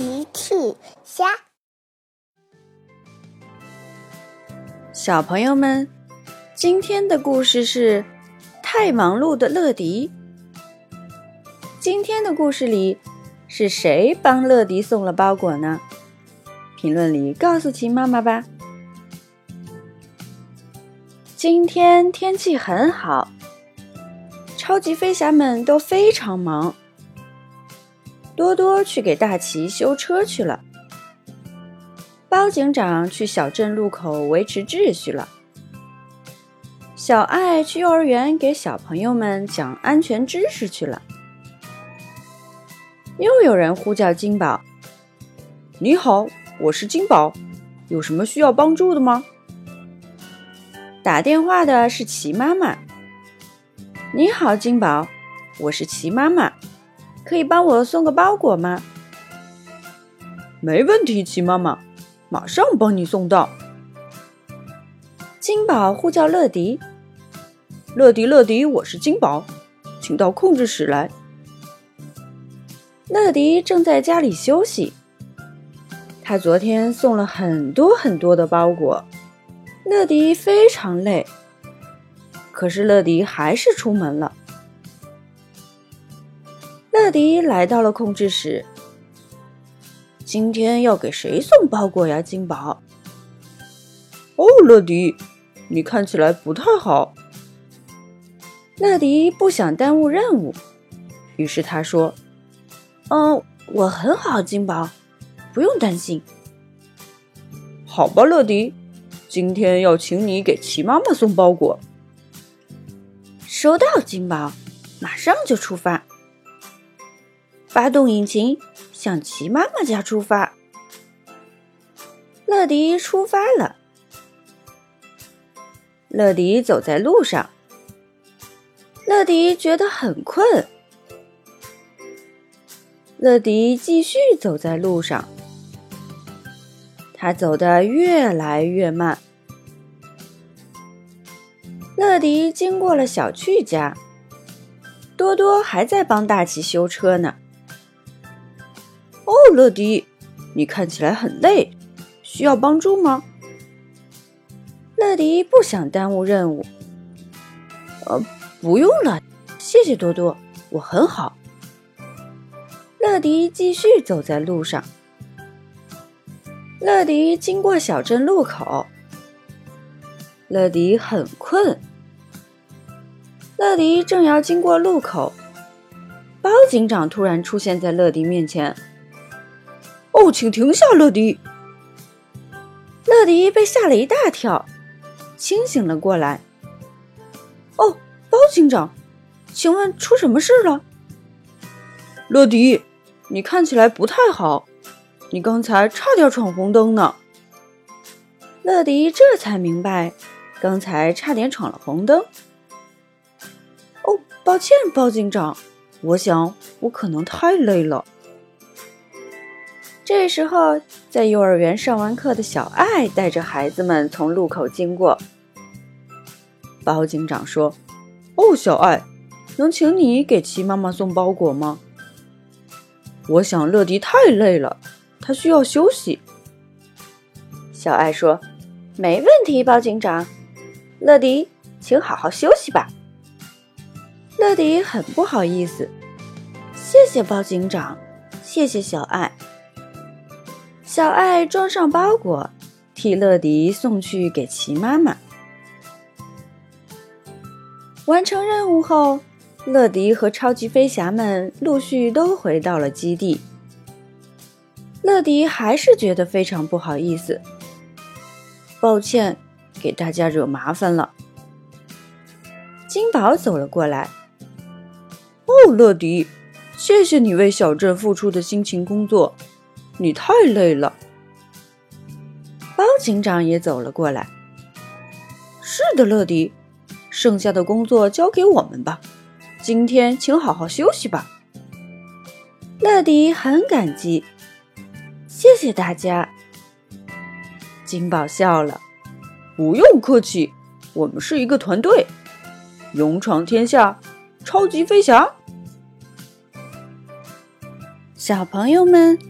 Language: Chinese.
奇趣虾，小朋友们，今天的故事是太忙碌的乐迪。今天的故事里，是谁帮乐迪送了包裹呢？评论里告诉奇妈妈吧。今天天气很好，超级飞侠们都非常忙。多多去给大奇修车去了，包警长去小镇路口维持秩序了，小爱去幼儿园给小朋友们讲安全知识去了。又有人呼叫金宝：“你好，我是金宝，有什么需要帮助的吗？”打电话的是齐妈妈：“你好，金宝，我是齐妈妈。”可以帮我送个包裹吗？没问题，齐妈妈，马上帮你送到。金宝呼叫乐迪：“乐迪，乐迪，我是金宝，请到控制室来。”乐迪正在家里休息，他昨天送了很多很多的包裹，乐迪非常累，可是乐迪还是出门了。乐迪来到了控制室。今天要给谁送包裹呀，金宝？哦，乐迪，你看起来不太好。乐迪不想耽误任务，于是他说：“嗯，我很好，金宝，不用担心。”好吧，乐迪，今天要请你给齐妈妈送包裹。收到，金宝，马上就出发。发动引擎，向齐妈妈家出发。乐迪出发了。乐迪走在路上。乐迪觉得很困。乐迪继续走在路上。他走得越来越慢。乐迪经过了小趣家。多多还在帮大奇修车呢。乐迪，你看起来很累，需要帮助吗？乐迪不想耽误任务。呃，不用了，谢谢多多，我很好。乐迪继续走在路上。乐迪经过小镇路口。乐迪很困。乐迪正要经过路口，包警长突然出现在乐迪面前。哦，请停下，乐迪。乐迪被吓了一大跳，清醒了过来。哦，包警长，请问出什么事了？乐迪，你看起来不太好，你刚才差点闯红灯呢。乐迪这才明白，刚才差点闯了红灯。哦，抱歉，包警长，我想我可能太累了。这时候，在幼儿园上完课的小爱带着孩子们从路口经过。包警长说：“哦，小爱，能请你给齐妈妈送包裹吗？我想乐迪太累了，他需要休息。”小爱说：“没问题，包警长。乐迪，请好好休息吧。”乐迪很不好意思，谢谢包警长，谢谢小爱。小爱装上包裹，替乐迪送去给齐妈妈。完成任务后，乐迪和超级飞侠们陆续都回到了基地。乐迪还是觉得非常不好意思，抱歉，给大家惹麻烦了。金宝走了过来，哦，乐迪，谢谢你为小镇付出的辛勤工作。你太累了。包警长也走了过来。是的，乐迪，剩下的工作交给我们吧。今天请好好休息吧。乐迪很感激，谢谢大家。金宝笑了，不用客气，我们是一个团队，勇闯天下，超级飞侠。小朋友们。